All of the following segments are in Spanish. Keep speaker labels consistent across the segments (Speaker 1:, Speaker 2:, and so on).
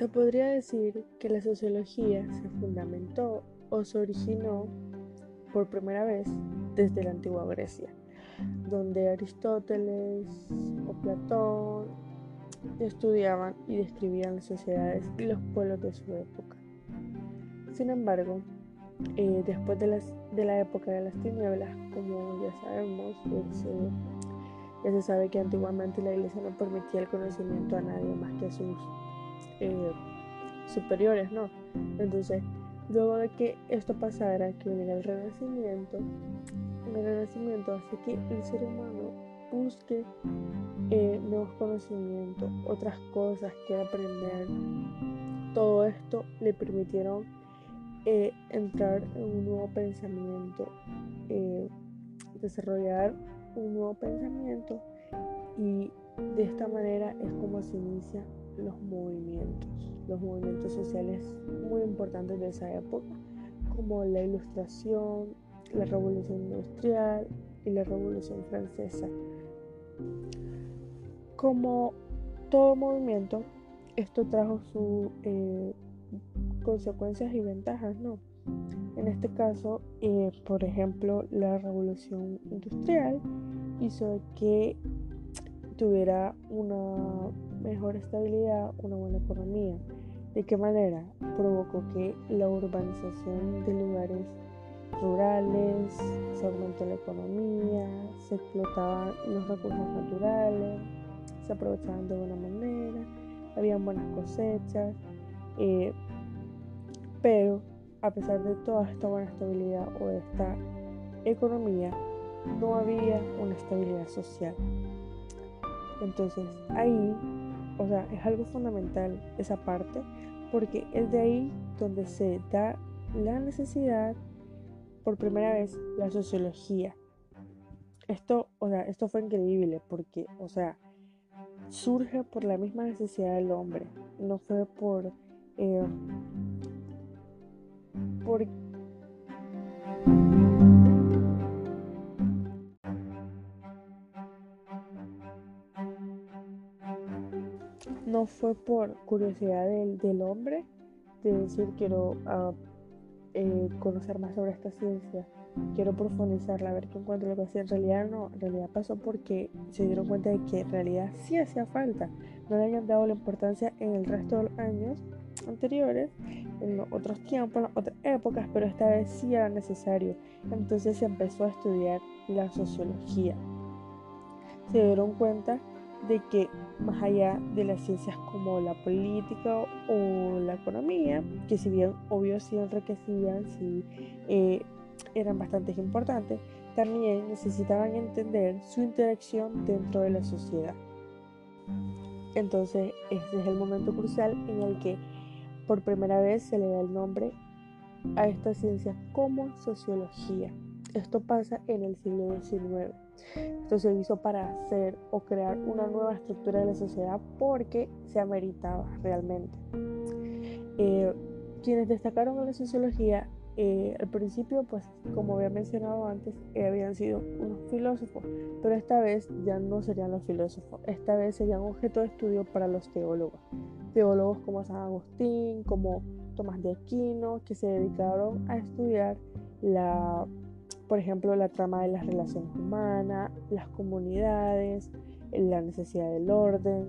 Speaker 1: Se podría decir que la sociología se fundamentó o se originó por primera vez desde la antigua Grecia, donde Aristóteles o Platón estudiaban y describían las sociedades y los pueblos de su época. Sin embargo, eh, después de, la época de las tinieblas, como ya sabemos, ya se sabe que antiguamente la iglesia no permitía el conocimiento a nadie más que a sus eh, superiores, ¿no? Entonces, luego de que esto pasara, que viniera el renacimiento, el renacimiento hace que el ser humano busque eh, nuevos conocimientos, otras cosas que aprender. Todo esto le permitieron eh, entrar en un nuevo pensamiento, desarrollar un nuevo pensamiento y de esta manera es como se inicia los movimientos, los movimientos sociales muy importantes de esa época, como la ilustración, la revolución industrial y la revolución francesa. Como todo movimiento, esto trajo sus eh, consecuencias y ventajas, ¿no? En este caso, eh, por ejemplo, la revolución industrial hizo que tuviera una mejor estabilidad, una buena economía. ¿De qué manera? Provocó que la urbanización de lugares rurales, se aumentó la economía, se explotaban los recursos naturales, se aprovechaban de buena manera, habían buenas cosechas, eh, pero a pesar de toda esta buena estabilidad o esta economía, no había una estabilidad social. Entonces ahí, o sea, es algo fundamental esa parte, porque es de ahí donde se da la necesidad, por primera vez, la sociología. Esto, o sea, esto fue increíble porque, o sea, surge por la misma necesidad del hombre, no fue por eh, fue por curiosidad del, hombre de decir quiero ah, eh, conocer más sobre esta ciencia, quiero profundizarla, a ver qué encuentro lo que hacía. En realidad no, en realidad pasó porque se dieron cuenta de que en realidad sí hacía falta. No le habían dado la importancia en el resto de los años anteriores, en otros tiempos, en otras épocas, pero esta vez sí era necesario. Entonces se empezó a estudiar la sociología. Se dieron cuenta de que más allá de las ciencias como la política o la economía, que si bien obvio sí enriquecían, sí eh, eran bastante importantes, también necesitaban entender su interacción dentro de la sociedad. Entonces, ese es el momento crucial en el que por primera vez se le da el nombre a esta ciencia como sociología. Esto pasa en el siglo XIX. Esto se hizo para hacer o crear una nueva estructura de la sociedad porque se ameritaba realmente. Eh, quienes destacaron en la sociología eh, al principio, pues como había mencionado antes, eh, habían sido unos filósofos, pero esta vez ya no serían los filósofos, esta vez serían objeto de estudio para los teólogos teólogos como San Agustín, como Tomás de Aquino, que se dedicaron a estudiar la, por ejemplo, la trama de las relaciones humanas, las comunidades, la necesidad del orden.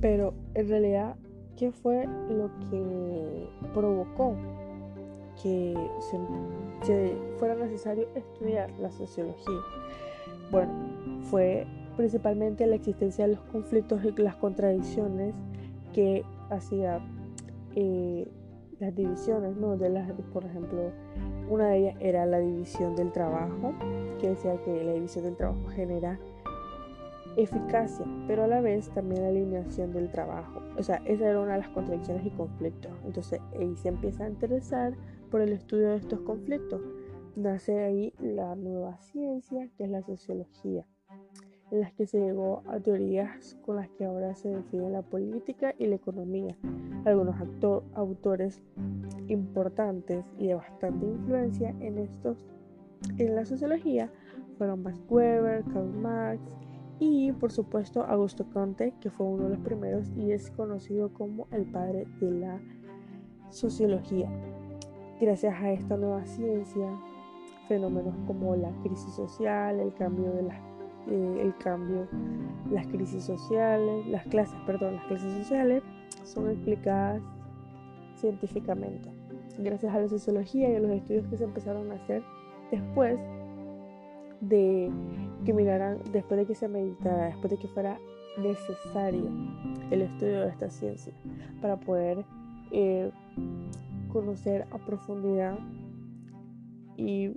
Speaker 1: Pero en realidad, ¿qué fue lo que provocó que se, fuera necesario estudiar la sociología? Bueno, fue principalmente la existencia de los conflictos y las contradicciones que hacía eh, las divisiones, ¿no? De las, por ejemplo, una de ellas era la división del trabajo, que decía que la división del trabajo genera eficacia, pero a la vez también la alineación del trabajo. O sea, esa era una de las contradicciones y conflictos. Entonces, ahí se empieza a interesar por el estudio de estos conflictos. Nace ahí la nueva ciencia, que es la sociología en las que se llegó a teorías con las que ahora se define la política y la economía. Algunos autores importantes y de bastante influencia en estos en la sociología fueron Max Weber, Karl Marx y por supuesto Augusto Conte, que fue uno de los primeros y es conocido como el padre de la sociología. Gracias a esta nueva ciencia, fenómenos como la crisis social, el cambio de las eh, el cambio, las crisis sociales, las clases, perdón, las clases sociales son explicadas científicamente. Gracias a la sociología y a los estudios que se empezaron a hacer después de que miraran, después de que se meditara, después de que fuera necesario el estudio de esta ciencia para poder eh, conocer a profundidad y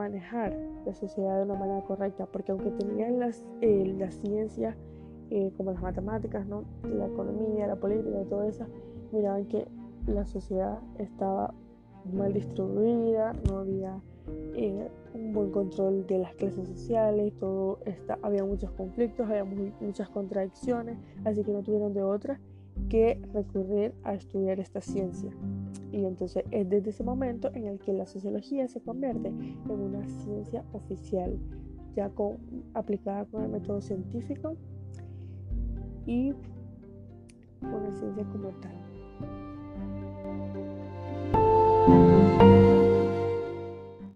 Speaker 1: manejar la sociedad de una manera correcta, porque aunque tenían las, eh, las ciencias eh, como las matemáticas, ¿no? la economía, la política, todo eso, miraban que la sociedad estaba mal distribuida, no había eh, un buen control de las clases sociales, todo está, había muchos conflictos, había muchas contradicciones, así que no tuvieron de otra que recurrir a estudiar esta ciencia. Y entonces es desde ese momento en el que la sociología se convierte en una ciencia oficial, ya con, aplicada con el método científico y una ciencia como tal.